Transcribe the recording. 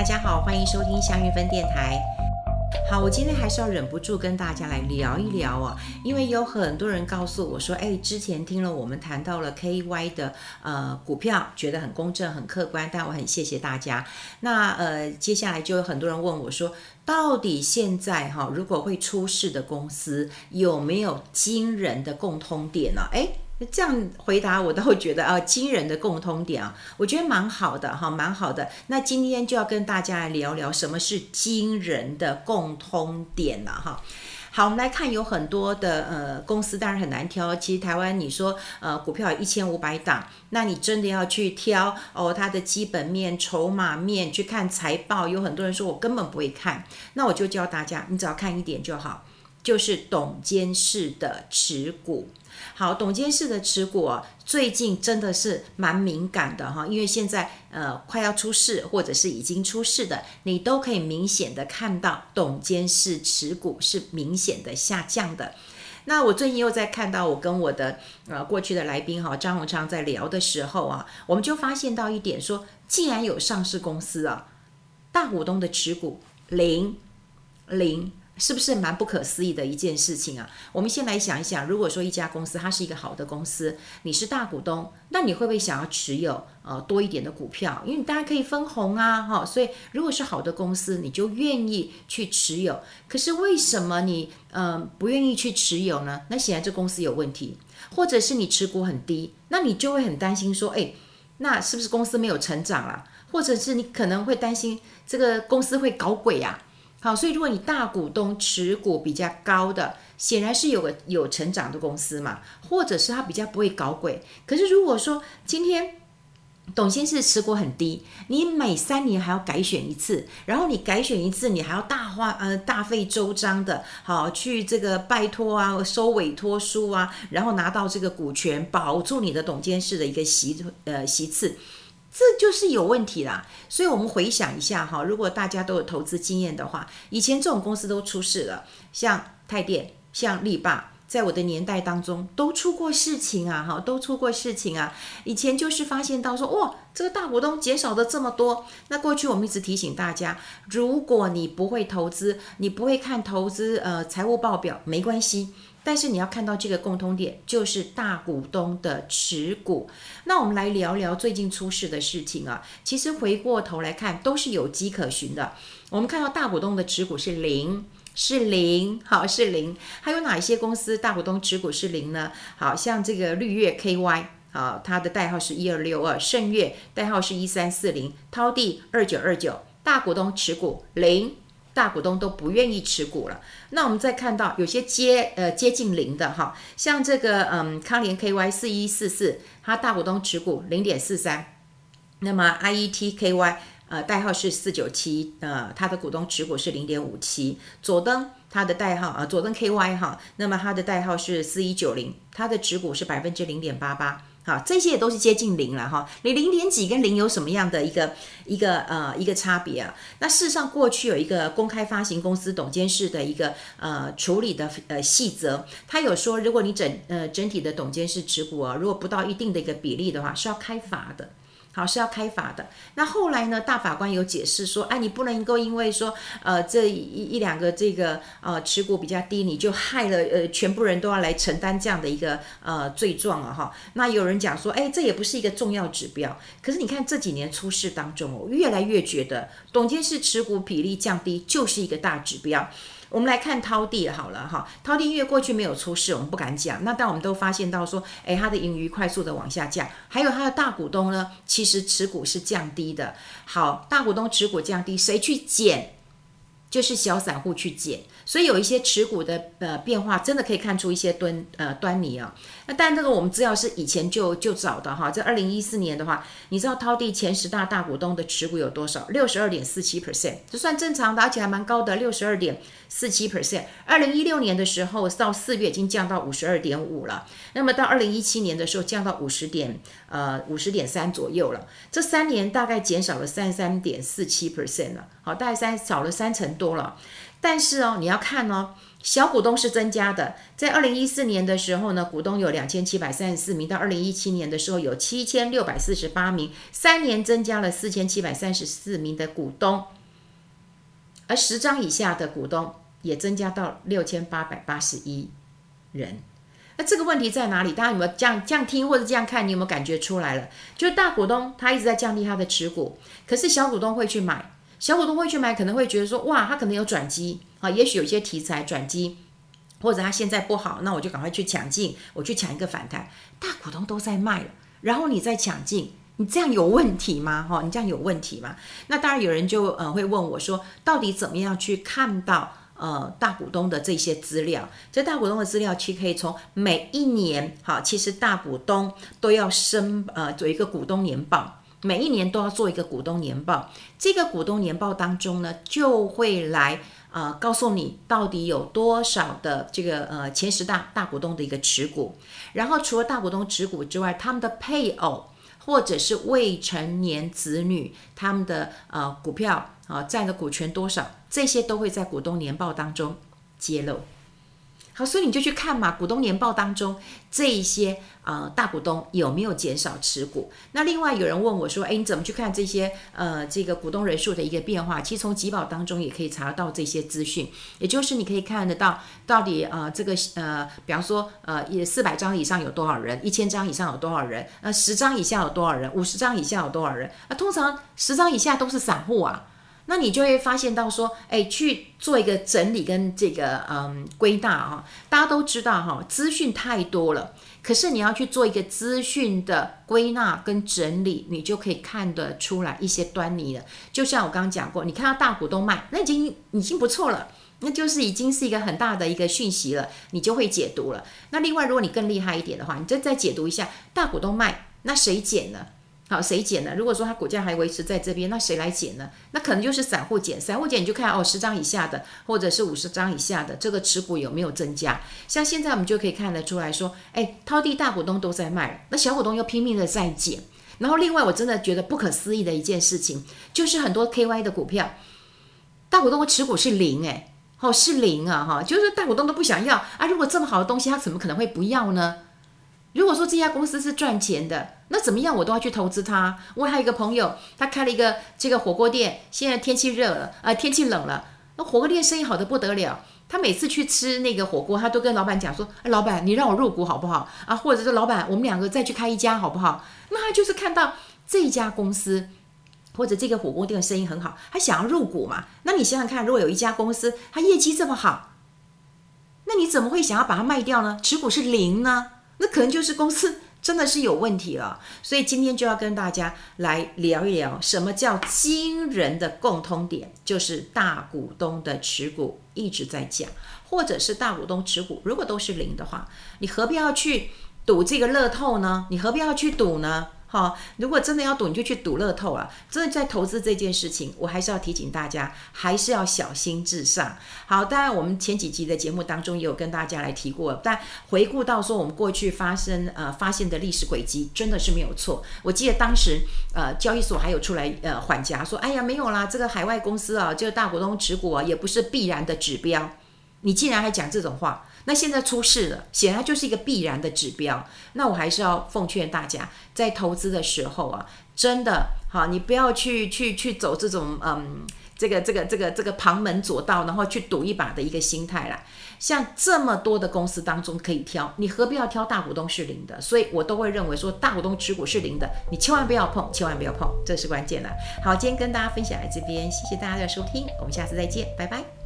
大家好，欢迎收听香韵芬电台。好，我今天还是要忍不住跟大家来聊一聊啊，因为有很多人告诉我说，哎，之前听了我们谈到了 KY 的呃股票，觉得很公正、很客观，但我很谢谢大家。那呃，接下来就有很多人问我说，到底现在哈，如果会出事的公司有没有惊人的共通点呢？哎。这样回答我都会觉得啊，惊人的共通点啊，我觉得蛮好的哈，蛮好的。那今天就要跟大家来聊聊什么是惊人的共通点了哈。好，我们来看有很多的呃公司，当然很难挑。其实台湾你说呃股票一千五百档，那你真的要去挑哦，它的基本面、筹码面去看财报，有很多人说我根本不会看，那我就教大家，你只要看一点就好，就是董监事的持股。好，董监事的持股啊，最近真的是蛮敏感的哈，因为现在呃快要出事或者是已经出事的，你都可以明显的看到董监事持股是明显的下降的。那我最近又在看到我跟我的呃过去的来宾哈张宏昌在聊的时候啊，我们就发现到一点说，既然有上市公司啊，大股东的持股零零。是不是蛮不可思议的一件事情啊？我们先来想一想，如果说一家公司它是一个好的公司，你是大股东，那你会不会想要持有呃多一点的股票？因为大家可以分红啊，哈、所以如果是好的公司，你就愿意去持有。可是为什么你嗯、呃、不愿意去持有呢？那显然这公司有问题，或者是你持股很低，那你就会很担心说，哎，那是不是公司没有成长了？或者是你可能会担心这个公司会搞鬼呀、好，所以如果你大股东持股比较高的，显然是有个有成长的公司嘛，或者是他比较不会搞鬼。可是如果说今天董监事持股很低，你每三年还要改选一次，然后你改选一次，你还要大花呃大费周章的，好去这个拜托啊，收委托书啊，然后拿到这个股权，保住你的董监事的一个席呃席次。这就是有问题啦，所以我们回想一下哈，如果大家都有投资经验的话，以前这种公司都出事了，像泰电、像力霸，在我的年代当中都出过事情啊，哈，都出过事情啊。以前就是发现到说，哇，这个大股东减少的这么多。那过去我们一直提醒大家，如果你不会投资，你不会看投资呃财务报表，没关系。但是你要看到这个共通点，就是大股东的持股。那我们来聊聊最近出事的事情啊。其实回过头来看，都是有迹可循的。我们看到大股东的持股是零，是零，好，是零。还有哪一些公司大股东持股是零呢？好像这个绿月 KY，啊，它的代号是一二六二；盛月代号是一三四零；滔地二九二九，大股东持股零。大股东都不愿意持股了，那我们再看到有些接呃接近零的哈，像这个嗯康联 KY 四一四四，它大股东持股零点四三，那么 IET KY 呃代号是四九七，呃它的股东持股是零点五七，佐登它的代号啊、佐登 KY 哈，那么它的代号是四一九零，它的持股是百分之零点八八。好，这些也都是接近零了哈。你零点几跟零有什么样的一个一个呃一个差别啊？那事实上，过去有一个公开发行公司董监事的一个呃处理的呃细则，他有说，如果你整呃整体的董监事持股啊，如果不到一定的一个比例的话，是要开罚的。好，是要开罚的。那后来呢？大法官有解释说，哎，你不能够因为说，呃，这一一两个这个呃持股比较低，你就害了呃全部人都要来承担这样的一个呃罪状了哈。那有人讲说，哎，这也不是一个重要指标。可是你看这几年出事当中，我越来越觉得董监事持股比例降低就是一个大指标。我们来看滔地好了哈，滔地因为过去没有出事，我们不敢讲。那但我们都发现到说，诶，它的盈余快速的往下降，还有它的大股东呢，其实持股是降低的。好，大股东持股降低，谁去减？就是小散户去减。所以有一些持股的呃变化，真的可以看出一些端呃端倪啊。那但这个我们资料是以前就就找的哈，在二零一四年的话，你知道滔地前十大大股东的持股有多少？六十二点四七 percent，这算正常的，而且还蛮高的，六十二点四七 percent。二零一六年的时候到四月已经降到五十二点五了，那么到二零一七年的时候降到五十点呃五十点三左右了，这三年大概减少了三十三点四七 percent 了，好，大概三少了三成多了。但是哦，你要看哦，小股东是增加的，在二零一四年的时候呢，股东有两千七百三十四名，到二零一七年的时候有七千六百四十八名，三年增加了四千七百三十四名的股东，而十张以下的股东也增加到六千八百八十一人。那这个问题在哪里？大家有没有这样这样听或者这样看？你有没有感觉出来了？就是大股东他一直在降低他的持股，可是小股东会去买。小股东会去买，可能会觉得说，哇，他可能有转机啊，也许有些题材转机，或者他现在不好，那我就赶快去抢进，我去抢一个反弹。大股东都在卖了，然后你再抢进，你这样有问题吗？哈，你这样有问题吗？那当然有人就呃会问我说，到底怎么样去看到呃大股东的这些资料？这大股东的资料其实可以从每一年，哈，其实大股东都要申呃做一个股东年报。每一年都要做一个股东年报，这个股东年报当中呢，就会来呃告诉你到底有多少的这个呃前十大大股东的一个持股，然后除了大股东持股之外，他们的配偶或者是未成年子女他们的呃股票啊占的股权多少，这些都会在股东年报当中揭露。所以你就去看嘛，股东年报当中这一些呃大股东有没有减少持股？那另外有人问我说，哎，你怎么去看这些呃这个股东人数的一个变化？其实从集保当中也可以查到这些资讯，也就是你可以看得到到底呃这个呃，比方说呃也四百张以上有多少人，一千张以上有多少人，呃十张以下有多少人，五十张以下有多少人？啊，通常十张以下都是散户啊。那你就会发现到说，哎，去做一个整理跟这个嗯归纳哈，大家都知道哈，资讯太多了，可是你要去做一个资讯的归纳跟整理，你就可以看得出来一些端倪了。就像我刚刚讲过，你看到大股东卖，那已经已经不错了，那就是已经是一个很大的一个讯息了，你就会解读了。那另外，如果你更厉害一点的话，你就再解读一下大股东卖，那谁减呢？好，谁减呢？如果说它股价还维持在这边，那谁来减呢？那可能就是散户减。散户减，你就看哦，十张以下的，或者是五十张以下的，这个持股有没有增加？像现在我们就可以看得出来说，哎，滔地大股东都在卖，那小股东又拼命的在减。然后另外，我真的觉得不可思议的一件事情，就是很多 KY 的股票，大股东的持股是零，哎，哦，是零啊，哈，就是大股东都不想要啊。如果这么好的东西，他怎么可能会不要呢？如果说这家公司是赚钱的，那怎么样我都要去投资它。我还有一个朋友，他开了一个这个火锅店，现在天气热了，啊、呃，天气冷了，那火锅店生意好的不得了。他每次去吃那个火锅，他都跟老板讲说：“哎，老板，你让我入股好不好？啊，或者是老板，我们两个再去开一家好不好？”那他就是看到这家公司或者这个火锅店的生意很好，他想要入股嘛。那你想想看，如果有一家公司它业绩这么好，那你怎么会想要把它卖掉呢？持股是零呢？那可能就是公司 真的是有问题了，所以今天就要跟大家来聊一聊，什么叫惊人的共通点，就是大股东的持股一直在降，或者是大股东持股如果都是零的话，你何必要去赌这个乐透呢？你何必要去赌呢？好，如果真的要赌，你就去赌乐透了。真的在投资这件事情，我还是要提醒大家，还是要小心至上。好，当然我们前几集的节目当中也有跟大家来提过，但回顾到说我们过去发生呃发现的历史轨迹，真的是没有错。我记得当时呃交易所还有出来呃缓颊说，哎呀没有啦，这个海外公司啊，这个大股东持股啊，也不是必然的指标。你竟然还讲这种话？那现在出事了，显然就是一个必然的指标。那我还是要奉劝大家，在投资的时候啊，真的好，你不要去去去走这种嗯，这个这个这个这个旁门左道，然后去赌一把的一个心态啦。像这么多的公司当中可以挑，你何必要挑大股东是零的？所以我都会认为说，大股东持股是零的，你千万不要碰，千万不要碰，这是关键了。好，今天跟大家分享在这边，谢谢大家的收听，我们下次再见，拜拜。